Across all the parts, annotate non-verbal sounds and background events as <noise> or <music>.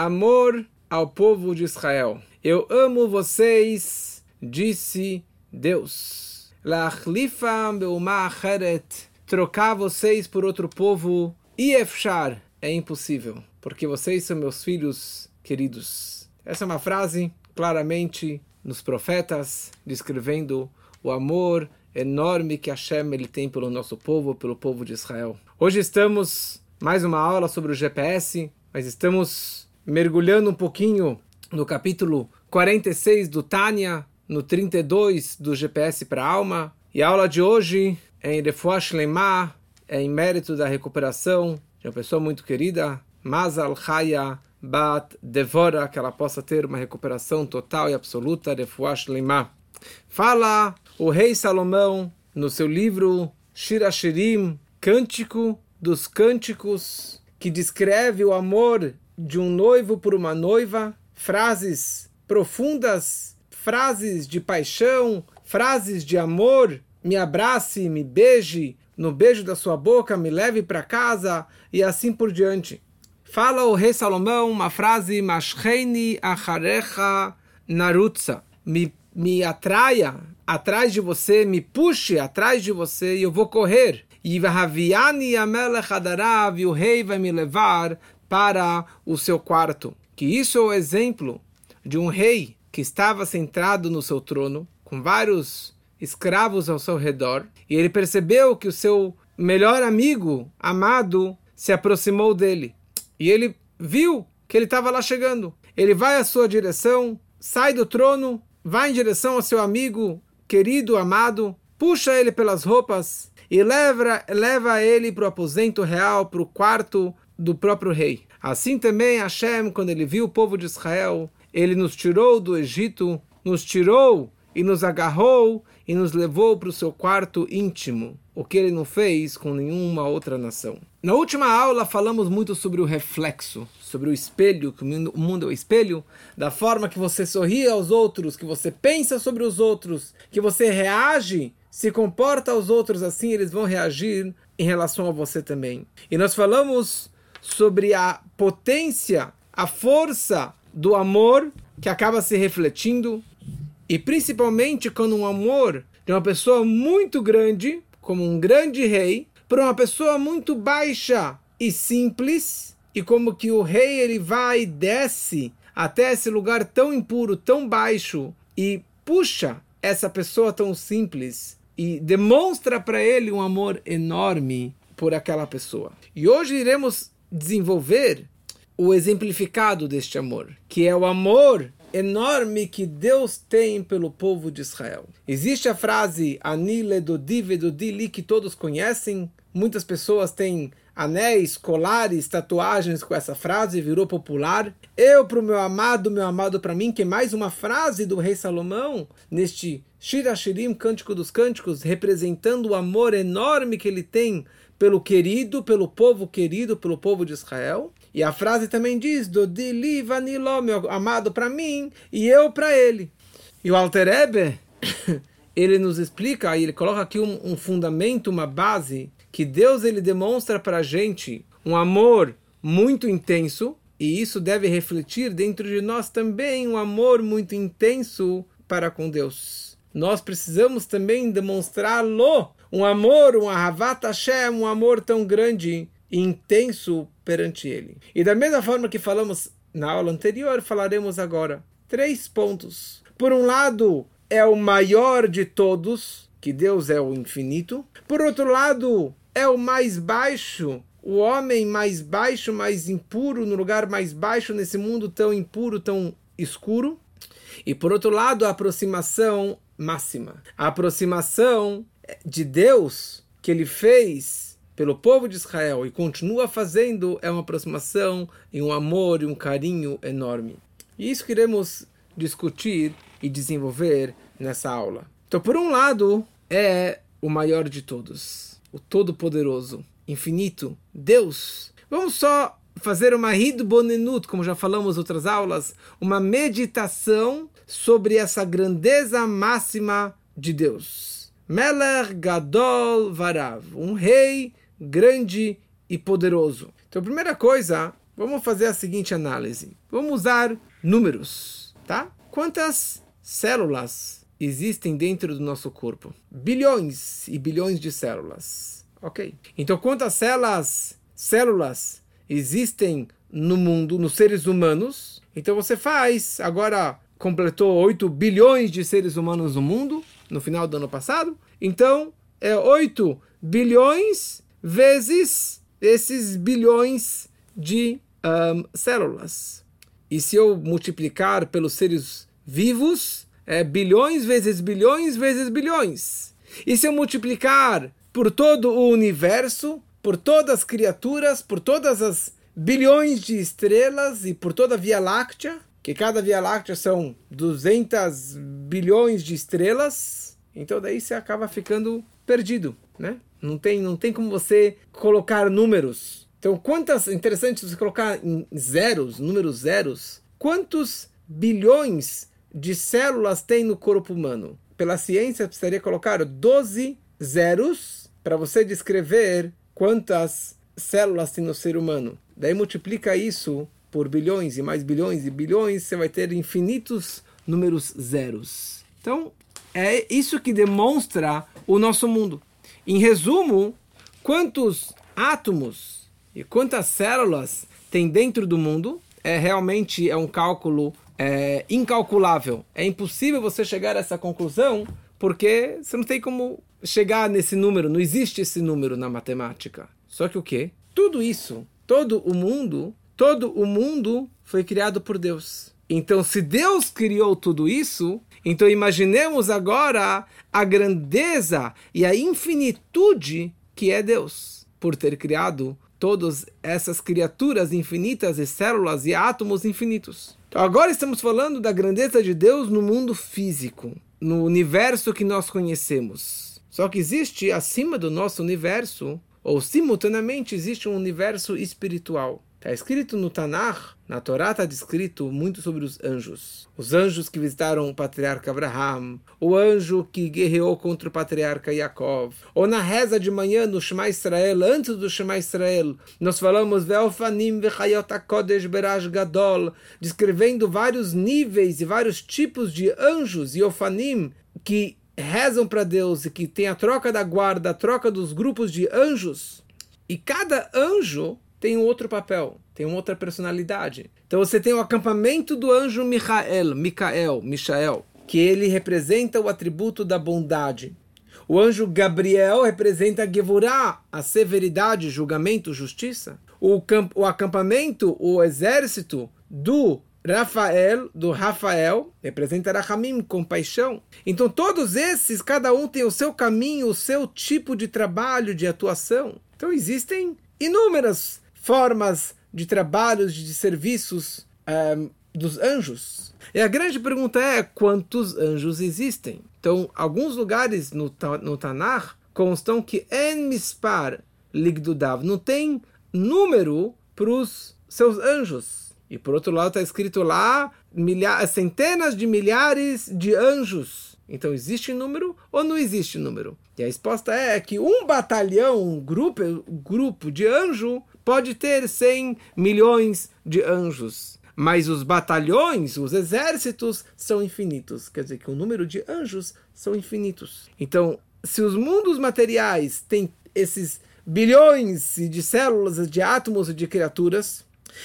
amor ao povo de Israel. Eu amo vocês, disse Deus. Trocar vocês por outro povo. Iefshar. É impossível, porque vocês são meus filhos queridos. Essa é uma frase claramente nos profetas, descrevendo o amor enorme que Hashem ele tem pelo nosso povo, pelo povo de Israel. Hoje estamos mais uma aula sobre o GPS, mas estamos mergulhando um pouquinho no capítulo 46 do Tânia, no 32 do GPS para a alma. E a aula de hoje é em Refuash Lemah, é em mérito da recuperação de uma pessoa muito querida, Mazal Chaya Bat Devora, que ela possa ter uma recuperação total e absoluta, Refuash Lemah. Fala o rei Salomão no seu livro Shirashirim, Cântico dos Cânticos, que descreve o amor de um noivo por uma noiva, frases profundas, frases de paixão, frases de amor, me abrace, me beije, no beijo da sua boca, me leve para casa e assim por diante. Fala o rei Salomão uma frase, Mashreini acharecha narutza, me, me atraia atrás de você, me puxe atrás de você e eu vou correr. E o rei vai me levar para o seu quarto. Que isso é o exemplo de um rei que estava centrado no seu trono, com vários escravos ao seu redor, e ele percebeu que o seu melhor amigo, amado, se aproximou dele. E ele viu que ele estava lá chegando. Ele vai à sua direção, sai do trono, vai em direção ao seu amigo querido, amado, puxa ele pelas roupas e leva, leva ele para o aposento real, para o quarto do próprio rei. Assim também Hashem, quando ele viu o povo de Israel, ele nos tirou do Egito, nos tirou e nos agarrou e nos levou para o seu quarto íntimo, o que ele não fez com nenhuma outra nação. Na última aula falamos muito sobre o reflexo, sobre o espelho, que o mundo é o espelho, da forma que você sorri aos outros, que você pensa sobre os outros, que você reage, se comporta aos outros assim, eles vão reagir em relação a você também. E nós falamos sobre a potência, a força do amor que acaba se refletindo e principalmente quando um amor de uma pessoa muito grande, como um grande rei, para uma pessoa muito baixa e simples, e como que o rei ele vai e desce até esse lugar tão impuro, tão baixo e puxa essa pessoa tão simples e demonstra para ele um amor enorme por aquela pessoa. E hoje iremos desenvolver o exemplificado deste amor, que é o amor enorme que Deus tem pelo povo de Israel. Existe a frase Anile do Dili que todos conhecem. Muitas pessoas têm anéis, colares, tatuagens com essa frase, virou popular. Eu para o meu amado, meu amado para mim, que é mais uma frase do rei Salomão neste Shirashirim, Cântico dos Cânticos, representando o amor enorme que ele tem pelo querido, pelo povo querido, pelo povo de Israel. E a frase também diz: do Dili Vaniló, meu amado para mim e eu para ele. E o Alter Ebe, <coughs> ele nos explica, ele coloca aqui um, um fundamento, uma base, que Deus ele demonstra para a gente um amor muito intenso, e isso deve refletir dentro de nós também um amor muito intenso para com Deus. Nós precisamos também demonstrá-lo, um amor, um Ahavat Hashem, um amor tão grande e intenso perante ele. E da mesma forma que falamos na aula anterior, falaremos agora. Três pontos. Por um lado, é o maior de todos, que Deus é o infinito. Por outro lado, é o mais baixo, o homem mais baixo, mais impuro, no lugar mais baixo nesse mundo tão impuro, tão escuro. E por outro lado, a aproximação máxima. A aproximação de Deus que ele fez pelo povo de Israel e continua fazendo é uma aproximação e um amor e um carinho enorme. E isso queremos discutir e desenvolver nessa aula. Então, por um lado, é o maior de todos, o todo-poderoso, infinito, Deus. Vamos só fazer uma bonenut, como já falamos em outras aulas, uma meditação sobre essa grandeza máxima de Deus. Meler Gadol Varav, um rei grande e poderoso. Então, primeira coisa, vamos fazer a seguinte análise. Vamos usar números, tá? Quantas células existem dentro do nosso corpo? Bilhões e bilhões de células. Ok. Então, quantas células, células existem no mundo, nos seres humanos? Então, você faz, agora completou 8 bilhões de seres humanos no mundo, no final do ano passado. Então, é 8 bilhões vezes esses bilhões de um, células. E se eu multiplicar pelos seres vivos, é bilhões vezes bilhões vezes bilhões. E se eu multiplicar por todo o universo, por todas as criaturas, por todas as bilhões de estrelas e por toda a Via Láctea, que cada Via Láctea são 200 bilhões de estrelas, então daí você acaba ficando perdido, né? Não tem, não tem como você colocar números. Então, quantas, interessante você colocar em zeros, números zeros, quantos bilhões de células tem no corpo humano? Pela ciência, precisaria colocar 12 zeros para você descrever quantas células tem no ser humano. Daí multiplica isso por bilhões e mais bilhões e bilhões, você vai ter infinitos números zeros. Então, é isso que demonstra o nosso mundo. Em resumo, quantos átomos e quantas células tem dentro do mundo é realmente é um cálculo é, incalculável. É impossível você chegar a essa conclusão porque você não tem como chegar nesse número, não existe esse número na matemática. Só que o quê? Tudo isso, todo o mundo, todo o mundo foi criado por Deus. Então, se Deus criou tudo isso, então imaginemos agora a grandeza e a infinitude que é Deus por ter criado todas essas criaturas infinitas e células e átomos infinitos. Então agora estamos falando da grandeza de Deus no mundo físico, no universo que nós conhecemos. Só que existe acima do nosso universo, ou simultaneamente existe um universo espiritual. Está escrito no Tanakh, na Torá está descrito muito sobre os anjos. Os anjos que visitaram o patriarca Abraham, o anjo que guerreou contra o patriarca Yaakov. Ou na reza de manhã no Shema Israel, antes do Shema Israel, nós falamos Ve'ofanim ve'chayot beraj gadol, descrevendo vários níveis e vários tipos de anjos e ofanim que rezam para Deus e que tem a troca da guarda, a troca dos grupos de anjos. E cada anjo tem um outro papel, tem uma outra personalidade. Então você tem o acampamento do anjo Michael, Michael, Michael, que ele representa o atributo da bondade. O anjo Gabriel representa a a severidade, julgamento, justiça. O, o acampamento, o exército do Rafael, do Rafael, representa Rahamim, compaixão. Então todos esses, cada um tem o seu caminho, o seu tipo de trabalho, de atuação. Então existem inúmeras formas de trabalhos, de serviços ehm, dos anjos. E a grande pergunta é quantos anjos existem? Então, alguns lugares no, no Tanar constam que En Mispar Ligdudav não tem número para os seus anjos. E por outro lado está escrito lá centenas de milhares de anjos. Então existe número ou não existe número? E a resposta é que um batalhão, um grupo, um grupo de anjo pode ter 100 milhões de anjos. Mas os batalhões, os exércitos, são infinitos. Quer dizer que o número de anjos são infinitos. Então, se os mundos materiais têm esses bilhões de células, de átomos e de criaturas,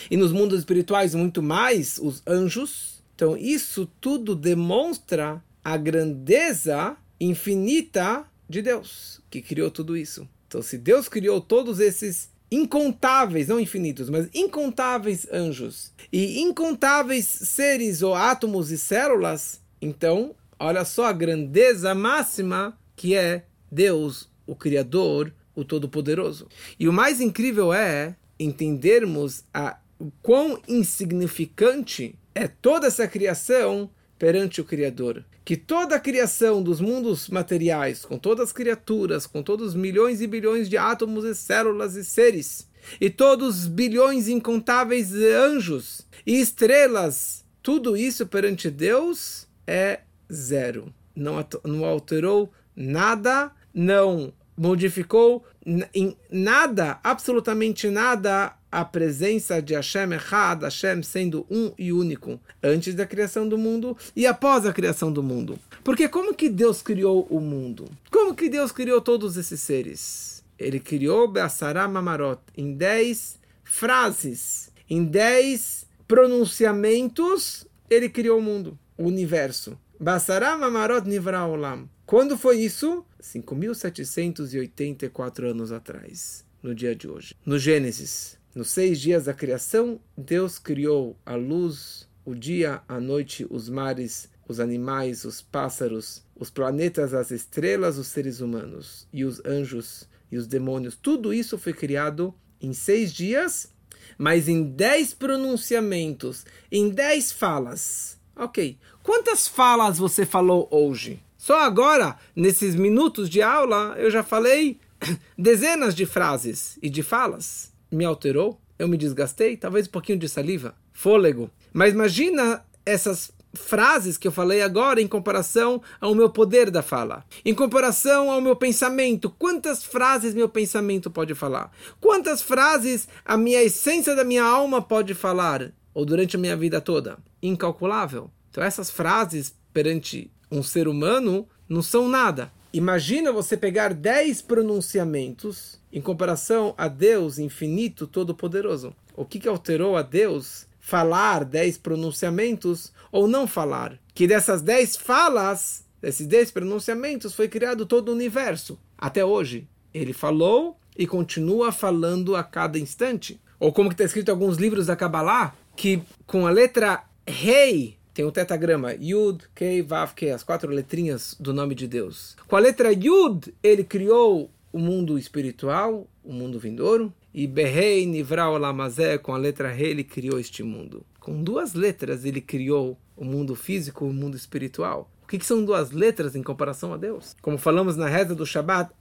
e nos mundos espirituais muito mais os anjos, então isso tudo demonstra a grandeza infinita de Deus, que criou tudo isso. Então, se Deus criou todos esses incontáveis, não infinitos, mas incontáveis anjos e incontáveis seres ou átomos e células, então, olha só a grandeza máxima que é Deus, o Criador, o Todo-Poderoso. E o mais incrível é entendermos a, o quão insignificante é toda essa criação perante o Criador. Que toda a criação dos mundos materiais, com todas as criaturas, com todos os milhões e bilhões de átomos e células e seres, e todos os bilhões incontáveis de anjos e estrelas, tudo isso perante Deus é zero. Não, não alterou nada, não modificou em nada, absolutamente nada, a presença de Hashem Echad, Hashem sendo um e único, antes da criação do mundo e após a criação do mundo. Porque como que Deus criou o mundo? Como que Deus criou todos esses seres? Ele criou Be'asará Mamarot em dez frases, em dez pronunciamentos, ele criou o mundo, o universo. Basará Mamarot Nivra Olam. Quando foi isso? 5.784 anos atrás, no dia de hoje. No Gênesis, nos seis dias da criação, Deus criou a luz, o dia, a noite, os mares, os animais, os pássaros, os planetas, as estrelas, os seres humanos e os anjos e os demônios. Tudo isso foi criado em seis dias, mas em dez pronunciamentos, em dez falas. Ok. Quantas falas você falou hoje? Só agora, nesses minutos de aula, eu já falei <clears throat> dezenas de frases e de falas me alterou, eu me desgastei, talvez um pouquinho de saliva, fôlego. Mas imagina essas frases que eu falei agora em comparação ao meu poder da fala, em comparação ao meu pensamento. Quantas frases meu pensamento pode falar? Quantas frases a minha essência da minha alma pode falar? Ou durante a minha vida toda? Incalculável. Então essas frases perante um ser humano não são nada. Imagina você pegar 10 pronunciamentos em comparação a Deus infinito, todo-poderoso. O que, que alterou a Deus falar 10 pronunciamentos ou não falar? Que dessas 10 falas, desses 10 pronunciamentos, foi criado todo o universo. Até hoje. Ele falou e continua falando a cada instante. Ou como está escrito em alguns livros da Kabbalah, que com a letra Rei tem o tetagrama Yud, Kei, Vav, Kei, as quatro letrinhas do nome de Deus. Com a letra Yud, ele criou o mundo espiritual, o mundo vindouro, e Berrei, Nivra, Olamazé, com a letra Rei, ele criou este mundo. Com duas letras, ele criou o mundo físico e o mundo espiritual. O que, que, são duas letras em comparação a Deus? Como falamos na reza do Shabbat,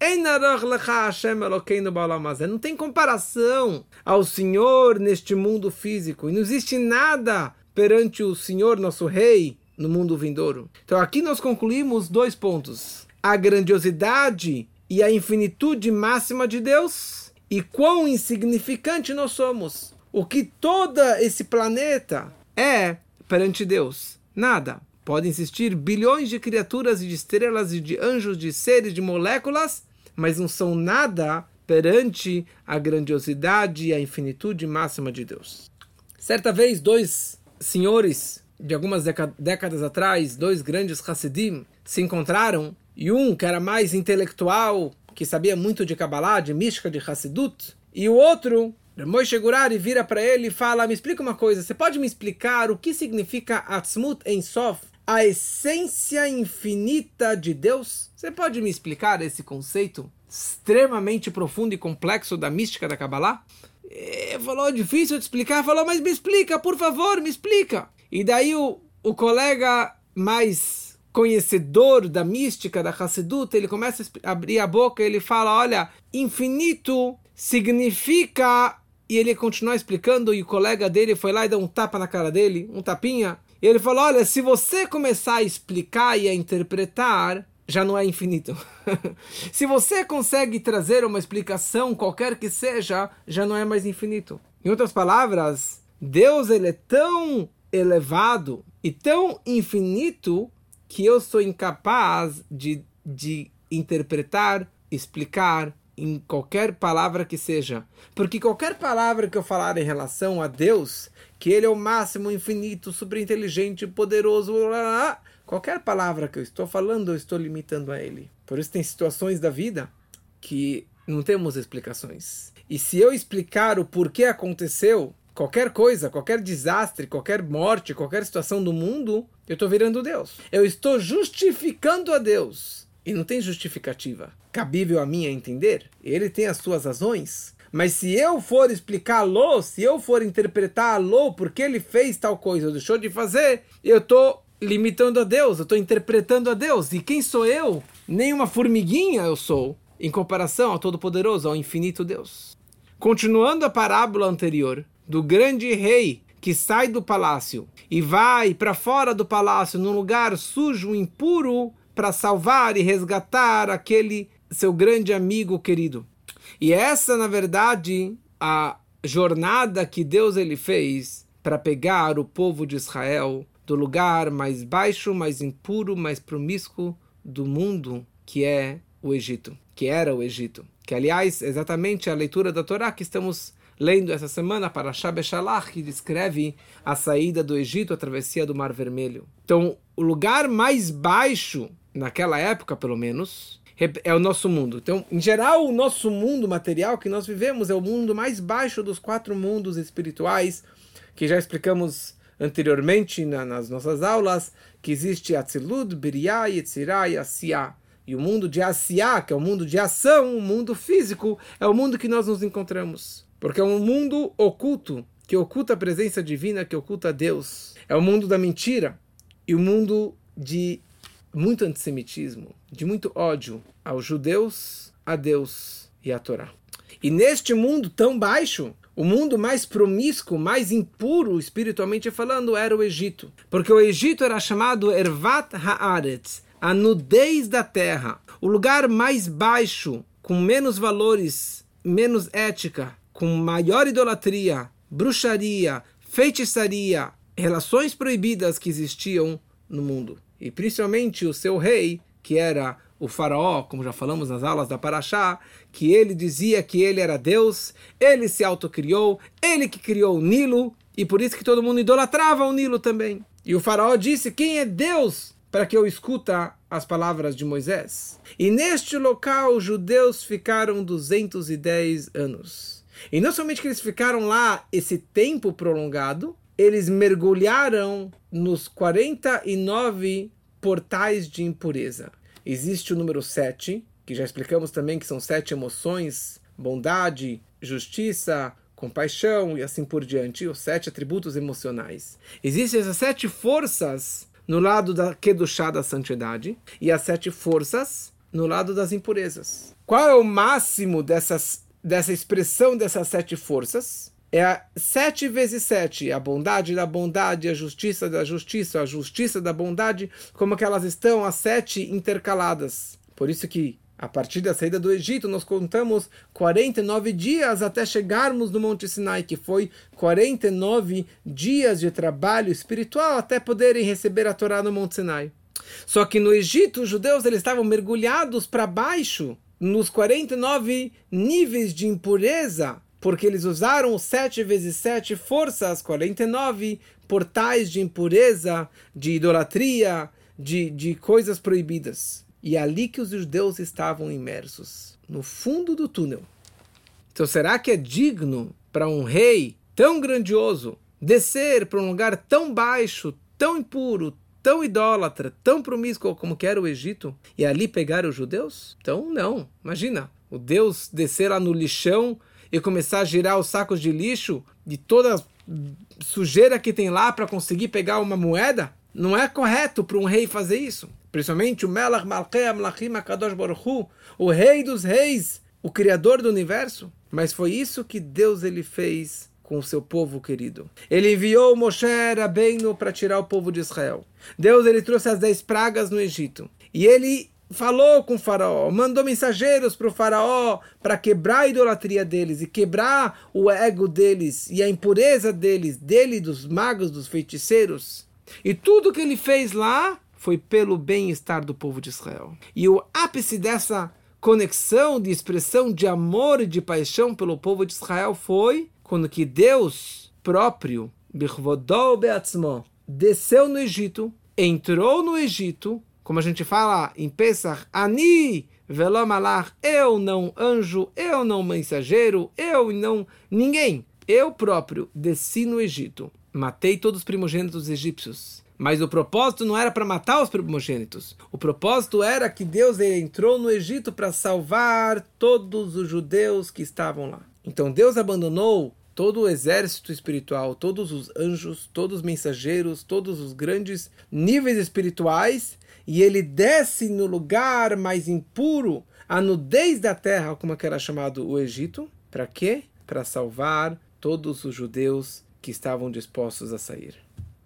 não tem comparação ao Senhor neste mundo físico. E não existe nada perante o Senhor, nosso Rei, no mundo vindouro. Então aqui nós concluímos dois pontos: a grandiosidade e a infinitude máxima de Deus e quão insignificante nós somos. O que todo esse planeta é perante Deus? Nada. Podem existir bilhões de criaturas e de estrelas e de anjos, de seres, de moléculas, mas não são nada perante a grandiosidade e a infinitude máxima de Deus. Certa vez, dois senhores de algumas décadas atrás, dois grandes Hassidim, se encontraram e um que era mais intelectual, que sabia muito de Kabbalah, de mística, de Hassidut, e o outro, Moshe Gurari, vira para ele e fala: Me explica uma coisa, você pode me explicar o que significa Atzmut em Sof, a essência infinita de Deus? Você pode me explicar esse conceito extremamente profundo e complexo da mística da Kabbalah? É, falou, difícil de explicar. Falou, mas me explica, por favor, me explica. E daí o, o colega mais conhecedor da mística, da Hassedut, ele começa a abrir a boca ele fala, olha, infinito significa... E ele continua explicando e o colega dele foi lá e deu um tapa na cara dele, um tapinha. E ele falou, olha, se você começar a explicar e a interpretar, já não é infinito. <laughs> Se você consegue trazer uma explicação, qualquer que seja, já não é mais infinito. Em outras palavras, Deus ele é tão elevado e tão infinito que eu sou incapaz de, de interpretar, explicar em qualquer palavra que seja. Porque qualquer palavra que eu falar em relação a Deus, que Ele é o máximo, infinito, super inteligente, poderoso, blá, blá, Qualquer palavra que eu estou falando, eu estou limitando a ele. Por isso tem situações da vida que não temos explicações. E se eu explicar o porquê aconteceu, qualquer coisa, qualquer desastre, qualquer morte, qualquer situação do mundo, eu estou virando Deus. Eu estou justificando a Deus. E não tem justificativa cabível a mim a entender. Ele tem as suas razões. Mas se eu for explicá-lo, se eu for interpretá-lo porque ele fez tal coisa ou deixou de fazer, eu estou limitando a Deus, eu estou interpretando a Deus. E quem sou eu? Nem uma formiguinha eu sou, em comparação ao Todo-Poderoso, ao infinito Deus. Continuando a parábola anterior, do grande rei que sai do palácio e vai para fora do palácio, num lugar sujo, impuro, para salvar e resgatar aquele seu grande amigo querido. E essa, na verdade, a jornada que Deus ele fez para pegar o povo de Israel do lugar mais baixo, mais impuro, mais promíscuo do mundo, que é o Egito, que era o Egito. Que, aliás, é exatamente a leitura da Torá que estamos lendo essa semana para Shabeshalach, que descreve a saída do Egito, a travessia do Mar Vermelho. Então, o lugar mais baixo, naquela época pelo menos, é o nosso mundo. Então, em geral, o nosso mundo material que nós vivemos é o mundo mais baixo dos quatro mundos espirituais, que já explicamos anteriormente na, nas nossas aulas, que existe Atzilud, Biriá, Yetzirá e Asiá. E o mundo de Asiá, que é o mundo de ação, o mundo físico, é o mundo que nós nos encontramos. Porque é um mundo oculto, que oculta a presença divina, que oculta Deus. É o mundo da mentira e o mundo de muito antissemitismo, de muito ódio aos judeus, a Deus e à Torá. E neste mundo tão baixo, o mundo mais promíscuo, mais impuro, espiritualmente falando, era o Egito. Porque o Egito era chamado Ervat Haaretz, a nudez da terra. O lugar mais baixo, com menos valores, menos ética, com maior idolatria, bruxaria, feitiçaria, relações proibidas que existiam no mundo e principalmente o seu rei, que era o faraó, como já falamos nas aulas da Paraxá, que ele dizia que ele era Deus, ele se autocriou, ele que criou o Nilo, e por isso que todo mundo idolatrava o Nilo também. E o faraó disse: Quem é Deus para que eu escuta as palavras de Moisés? E neste local os judeus ficaram 210 anos. E não somente que eles ficaram lá esse tempo prolongado, eles mergulharam nos 49 portais de impureza. Existe o número 7, que já explicamos também que são sete emoções: bondade, justiça, compaixão e assim por diante, os sete atributos emocionais. Existem essas sete forças no lado da Kedushá da santidade e as sete forças no lado das impurezas. Qual é o máximo dessas, dessa expressão dessas sete forças? é a sete vezes sete, a bondade da bondade, a justiça da justiça, a justiça da bondade, como que elas estão as sete intercaladas. Por isso que a partir da saída do Egito, nós contamos 49 dias até chegarmos no Monte Sinai, que foi 49 dias de trabalho espiritual até poderem receber a Torá no Monte Sinai. Só que no Egito, os judeus eles estavam mergulhados para baixo nos 49 níveis de impureza porque eles usaram 7 vezes 7 forças, 49 portais de impureza, de idolatria, de, de coisas proibidas. E é ali que os judeus estavam imersos, no fundo do túnel. Então, será que é digno para um rei tão grandioso descer para um lugar tão baixo, tão impuro, tão idólatra, tão promíscuo como que era o Egito, e ali pegar os judeus? Então, não. Imagina, o Deus descer lá no lixão e começar a girar os sacos de lixo de toda sujeira que tem lá para conseguir pegar uma moeda, não é correto para um rei fazer isso. Principalmente o Melach Malchei Amlachim Akadosh Baruch o rei dos reis, o criador do universo. Mas foi isso que Deus ele fez com o seu povo querido. Ele enviou Moshe Rabbeinu para tirar o povo de Israel. Deus ele trouxe as dez pragas no Egito. E ele falou com o faraó, mandou mensageiros para o faraó para quebrar a idolatria deles e quebrar o ego deles e a impureza deles, dele, dos magos, dos feiticeiros. E tudo que ele fez lá foi pelo bem-estar do povo de Israel. E o ápice dessa conexão de expressão de amor e de paixão pelo povo de Israel foi quando que Deus próprio, desceu no Egito, entrou no Egito como a gente fala em Pesach, Ani velomalach, eu não anjo, eu não mensageiro, eu não ninguém. Eu próprio desci no Egito, matei todos os primogênitos egípcios. Mas o propósito não era para matar os primogênitos. O propósito era que Deus entrou no Egito para salvar todos os judeus que estavam lá. Então Deus abandonou todo o exército espiritual, todos os anjos, todos os mensageiros, todos os grandes níveis espirituais e ele desce no lugar mais impuro, a nudez da terra, como era chamado o Egito, para quê? Para salvar todos os judeus que estavam dispostos a sair.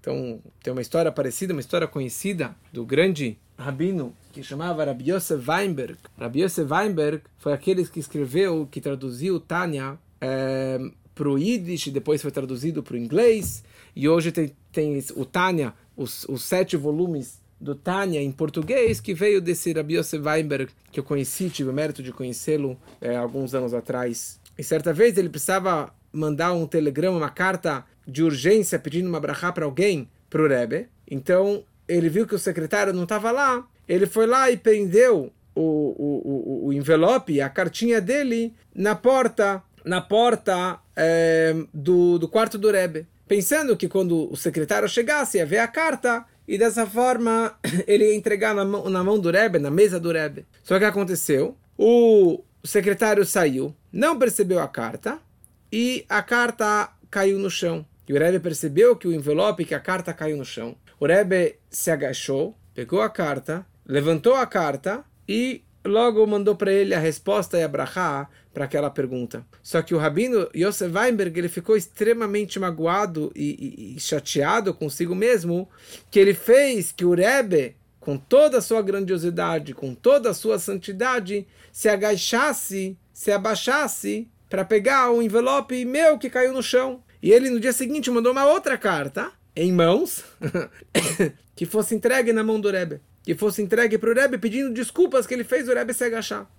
Então, tem uma história parecida, uma história conhecida do grande rabino que chamava Rabbi Yosef Weinberg. Rabbi Yosef Weinberg foi aquele que escreveu, que traduziu Tânia é, para o Yiddish, depois foi traduzido para o inglês, e hoje tem, tem o Tânia, os, os sete volumes do Tânia em português, que veio desse Rabbi Yosef Weinberg, que eu conheci, tive o mérito de conhecê-lo é, alguns anos atrás. E certa vez ele precisava mandar um telegrama, uma carta de urgência pedindo uma brachá para alguém, para o Rebbe. Então ele viu que o secretário não estava lá, ele foi lá e prendeu o, o, o, o envelope, a cartinha dele, na porta, na porta é, do, do quarto do Rebbe. Pensando que quando o secretário chegasse ia ver a carta e dessa forma <coughs> ele ia entregar na mão, na mão do Rebbe, na mesa do Rebbe. Só que aconteceu, o secretário saiu, não percebeu a carta e a carta caiu no chão. E o Rebbe percebeu que o envelope, que a carta caiu no chão. O Rebbe se agachou, pegou a carta, levantou a carta e logo mandou para ele a resposta e a para aquela pergunta. Só que o rabino Yosef Weinberg ele ficou extremamente magoado e, e, e, chateado consigo mesmo que ele fez que o Rebbe, com toda a sua grandiosidade, com toda a sua santidade, se agachasse, se abaixasse para pegar o envelope meu que caiu no chão. E ele no dia seguinte mandou uma outra carta em mãos <coughs> que fosse entregue na mão do Rebbe que fosse entregue para o Rebbe pedindo desculpas que ele fez o Rebbe se agachar.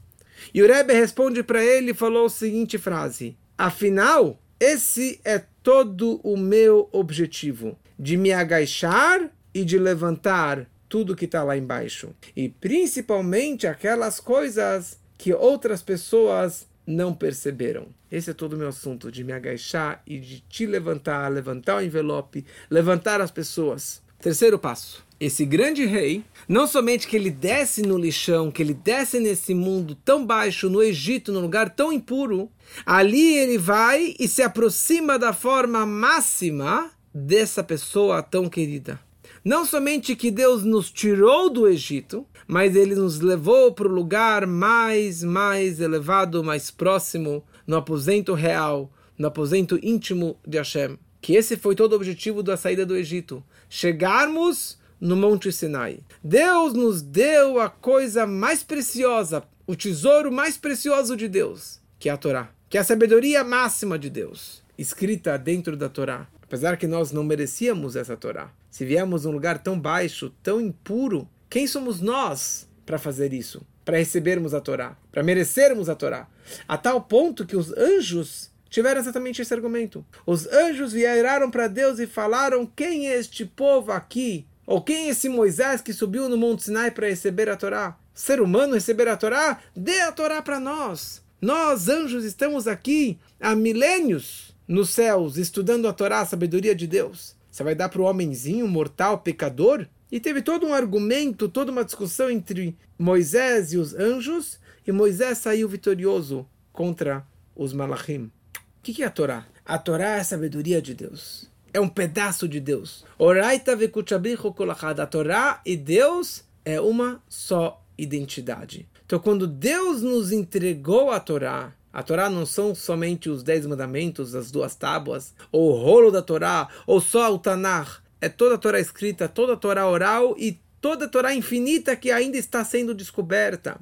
E o Rebbe responde para ele e falou a seguinte frase: Afinal, esse é todo o meu objetivo, de me agachar e de levantar tudo que está lá embaixo. E principalmente aquelas coisas que outras pessoas não perceberam. Esse é todo o meu assunto, de me agachar e de te levantar, levantar o envelope, levantar as pessoas. Terceiro passo. Esse grande rei, não somente que ele desce no lixão, que ele desce nesse mundo tão baixo, no Egito, num lugar tão impuro, ali ele vai e se aproxima da forma máxima dessa pessoa tão querida. Não somente que Deus nos tirou do Egito, mas ele nos levou para o lugar mais, mais elevado, mais próximo, no aposento real, no aposento íntimo de Hashem. Que esse foi todo o objetivo da saída do Egito chegarmos no Monte Sinai. Deus nos deu a coisa mais preciosa, o tesouro mais precioso de Deus, que é a Torá, que é a sabedoria máxima de Deus, escrita dentro da Torá. Apesar que nós não merecíamos essa Torá. Se viemos um lugar tão baixo, tão impuro, quem somos nós para fazer isso? Para recebermos a Torá, para merecermos a Torá. A tal ponto que os anjos tiveram exatamente esse argumento. Os anjos vieram para Deus e falaram: quem é este povo aqui? Ou quem é esse Moisés que subiu no Monte Sinai para receber a Torá? Ser humano receber a Torá? Dê a Torá para nós. Nós, anjos, estamos aqui há milênios nos céus estudando a Torá, a sabedoria de Deus. Você vai dar para o homenzinho mortal, pecador? E teve todo um argumento, toda uma discussão entre Moisés e os anjos, e Moisés saiu vitorioso contra os malachim. O que é a Torá? A Torá é a sabedoria de Deus. É um pedaço de Deus. A Torá e Deus é uma só identidade. Então, quando Deus nos entregou a Torá, a Torá não são somente os dez mandamentos, as duas tábuas, ou o rolo da Torá, ou só o Tanar. É toda a Torá escrita, toda a Torá oral e toda a Torá infinita que ainda está sendo descoberta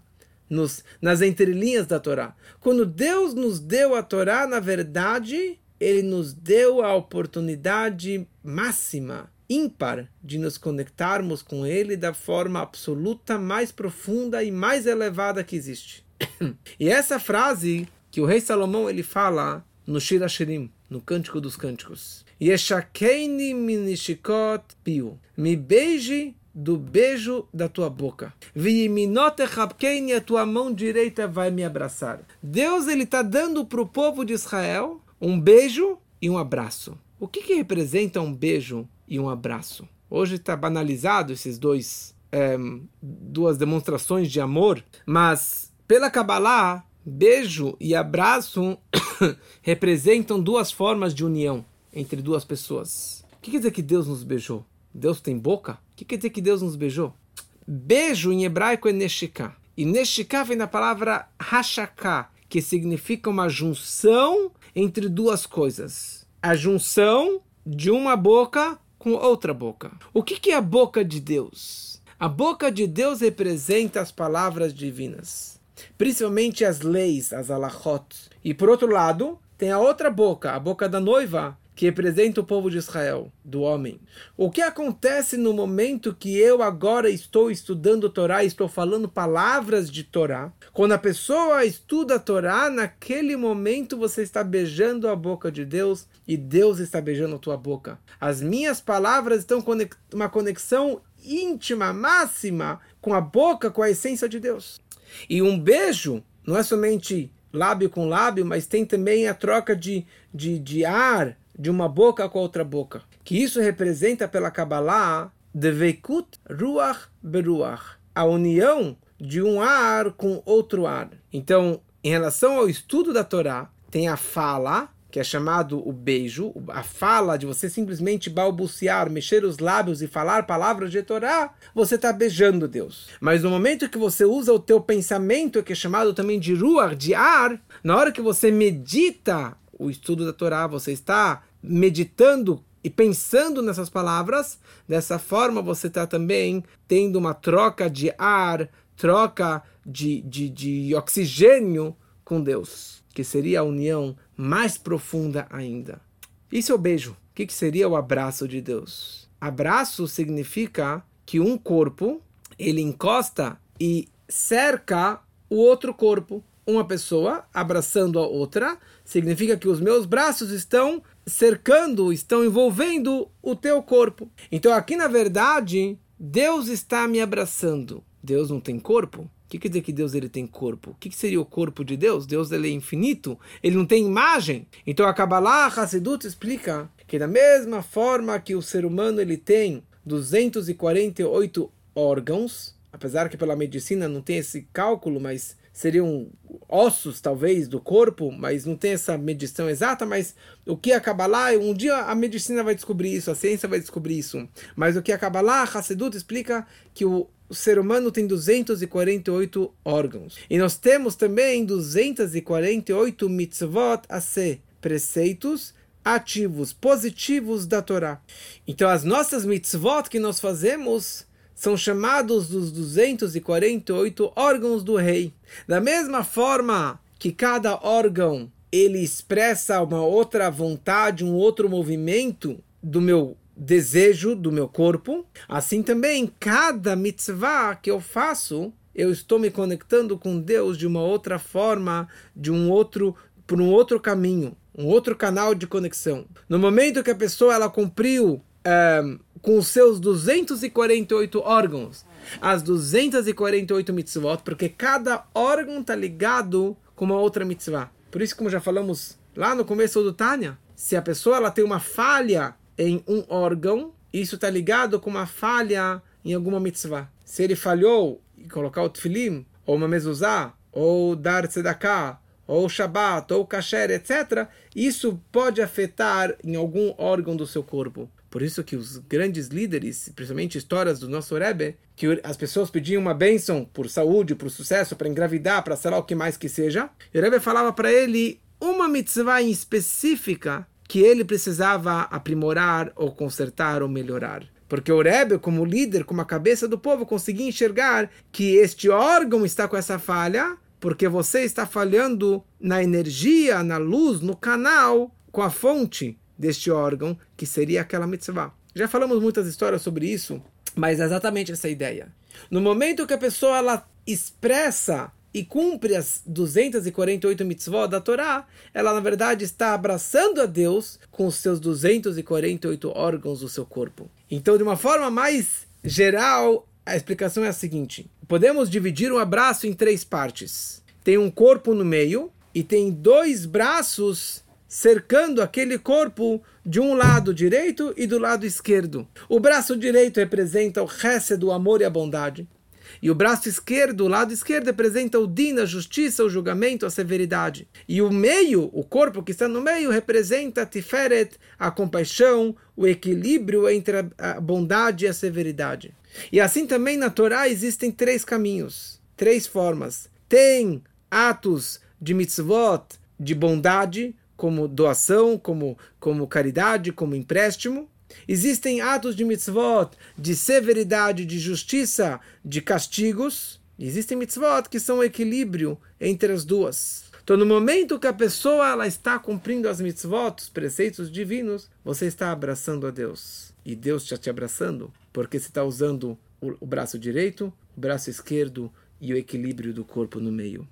nos, nas entrelinhas da Torá. Quando Deus nos deu a Torá, na verdade, Ele nos deu a oportunidade máxima, ímpar, de nos conectarmos com Ele da forma absoluta, mais profunda e mais elevada que existe. <coughs> e essa frase que o rei Salomão ele fala no Shira Shirim, no Cântico dos Cânticos. Yeshakeini minishikot piu. Me beije do beijo da tua boca. e a tua mão direita vai me abraçar. Deus ele está dando para o povo de Israel um beijo e um abraço. O que, que representa um beijo e um abraço? Hoje está banalizado esses dois é, duas demonstrações de amor, mas pela Kabbalah, beijo e abraço <coughs> representam duas formas de união entre duas pessoas. O que quer dizer que Deus nos beijou? Deus tem boca? O que quer dizer que Deus nos beijou? Beijo em hebraico é neshika. E neshika vem da palavra hashaká, que significa uma junção entre duas coisas. A junção de uma boca com outra boca. O que, que é a boca de Deus? A boca de Deus representa as palavras divinas, principalmente as leis, as alachot. E por outro lado, tem a outra boca, a boca da noiva, que representa o povo de Israel, do homem. O que acontece no momento que eu agora estou estudando Torá, estou falando palavras de Torá? Quando a pessoa estuda a Torá, naquele momento você está beijando a boca de Deus e Deus está beijando a tua boca. As minhas palavras estão com uma conexão íntima, máxima, com a boca, com a essência de Deus. E um beijo não é somente lábio com lábio, mas tem também a troca de, de, de ar, de uma boca com a outra boca. Que isso representa pela Kabbalah Devekut Ruach Beruach, a união de um ar com outro ar. Então, em relação ao estudo da Torá, tem a fala, que é chamado o beijo, a fala de você simplesmente balbuciar, mexer os lábios e falar palavras de Torá, você está beijando Deus. Mas no momento que você usa o teu pensamento, que é chamado também de ruach, de ar, na hora que você medita o estudo da Torá, você está meditando e pensando nessas palavras, dessa forma você está também tendo uma troca de ar, troca de, de, de oxigênio com Deus, que seria a união mais profunda ainda. É o beijo. O que, que seria o abraço de Deus? Abraço significa que um corpo ele encosta e cerca o outro corpo. Uma pessoa abraçando a outra significa que os meus braços estão cercando, estão envolvendo o teu corpo. Então aqui na verdade, Deus está me abraçando. Deus não tem corpo? O que quer dizer que Deus ele tem corpo? O que seria o corpo de Deus? Deus ele é infinito, ele não tem imagem. Então a Kabbalah Hassidut explica que da mesma forma que o ser humano ele tem 248 órgãos, apesar que pela medicina não tem esse cálculo, mas seriam ossos, talvez, do corpo, mas não tem essa medição exata, mas o que é Kabbalah, um dia a medicina vai descobrir isso, a ciência vai descobrir isso, mas o que é Kabbalah, Hassedut explica que o, o ser humano tem 248 órgãos. E nós temos também 248 mitzvot a ser, preceitos ativos, positivos da Torá. Então as nossas mitzvot que nós fazemos são chamados dos 248 órgãos do rei. Da mesma forma que cada órgão ele expressa uma outra vontade, um outro movimento do meu desejo, do meu corpo, assim também cada mitzvah que eu faço, eu estou me conectando com Deus de uma outra forma, de um outro por um outro caminho, um outro canal de conexão. No momento que a pessoa ela cumpriu um, com os seus 248 órgãos, as 248 mitzvot, porque cada órgão está ligado com uma outra mitzvah. Por isso, como já falamos lá no começo do Tânia, se a pessoa ela tem uma falha em um órgão, isso está ligado com uma falha em alguma mitzvah. Se ele falhou em colocar o tefilim, ou uma mezuzá, ou dar tzedakah, ou Shabbat, ou kasher, etc., isso pode afetar em algum órgão do seu corpo. Por isso que os grandes líderes, principalmente histórias do nosso Rebbe, que as pessoas pediam uma bênção por saúde, por sucesso, para engravidar, para sei lá o que mais que seja, o Rebbe falava para ele uma mitzvah em específica que ele precisava aprimorar ou consertar ou melhorar. Porque o Rebbe, como líder, como a cabeça do povo, conseguia enxergar que este órgão está com essa falha, porque você está falhando na energia, na luz, no canal, com a fonte deste órgão, que seria aquela mitzvah. Já falamos muitas histórias sobre isso, mas é exatamente essa ideia. No momento que a pessoa ela expressa e cumpre as 248 mitzvot da Torá, ela na verdade está abraçando a Deus com os seus 248 órgãos do seu corpo. Então, de uma forma mais geral, a explicação é a seguinte: podemos dividir um abraço em três partes. Tem um corpo no meio e tem dois braços cercando aquele corpo de um lado direito e do lado esquerdo. O braço direito representa o Hesed, do amor e a bondade. E o braço esquerdo, o lado esquerdo, representa o din, a justiça, o julgamento, a severidade. E o meio, o corpo que está no meio, representa a tiferet, a compaixão, o equilíbrio entre a bondade e a severidade. E assim também na Torá existem três caminhos, três formas. Tem atos de mitzvot, de bondade, como doação, como, como caridade, como empréstimo. Existem atos de mitzvot, de severidade, de justiça, de castigos. Existem mitzvot que são o equilíbrio entre as duas. Então, no momento que a pessoa ela está cumprindo as mitzvot, os preceitos divinos, você está abraçando a Deus. E Deus está te abraçando porque você está usando o, o braço direito, o braço esquerdo e o equilíbrio do corpo no meio.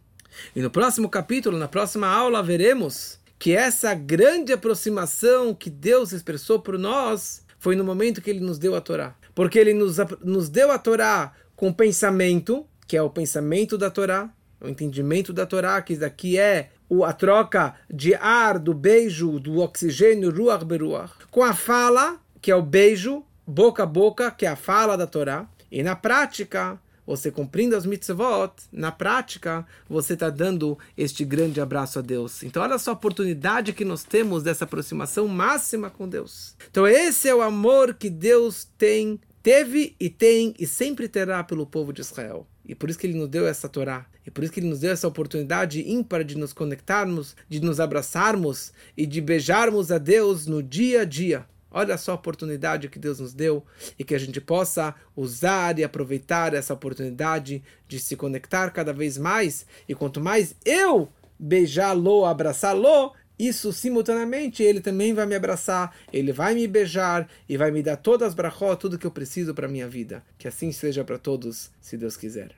E no próximo capítulo, na próxima aula, veremos que essa grande aproximação que Deus expressou por nós foi no momento que ele nos deu a Torá. Porque ele nos, nos deu a Torá com pensamento, que é o pensamento da Torá, o entendimento da Torá, que daqui é a troca de ar, do beijo, do oxigênio, ruach beruach, com a fala, que é o beijo, boca a boca, que é a fala da Torá, e na prática, você cumprindo as mitzvot, na prática, você está dando este grande abraço a Deus. Então, olha só a oportunidade que nós temos dessa aproximação máxima com Deus. Então, esse é o amor que Deus tem, teve e tem e sempre terá pelo povo de Israel. E por isso que ele nos deu essa Torá. E por isso que ele nos deu essa oportunidade ímpar de nos conectarmos, de nos abraçarmos e de beijarmos a Deus no dia a dia. Olha só a oportunidade que Deus nos deu e que a gente possa usar e aproveitar essa oportunidade de se conectar cada vez mais. E quanto mais eu beijá-lo, abraçá-lo, isso simultaneamente ele também vai me abraçar, ele vai me beijar e vai me dar todas as brachot, tudo que eu preciso para minha vida. Que assim seja para todos, se Deus quiser.